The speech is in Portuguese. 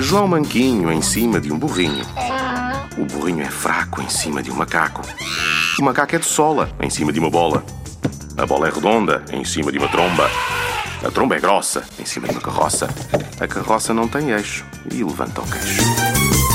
João Manquinho em cima de um burrinho. O burrinho é fraco em cima de um macaco. O macaco é de sola em cima de uma bola. A bola é redonda em cima de uma tromba. A tromba é grossa em cima de uma carroça. A carroça não tem eixo e levanta o queixo.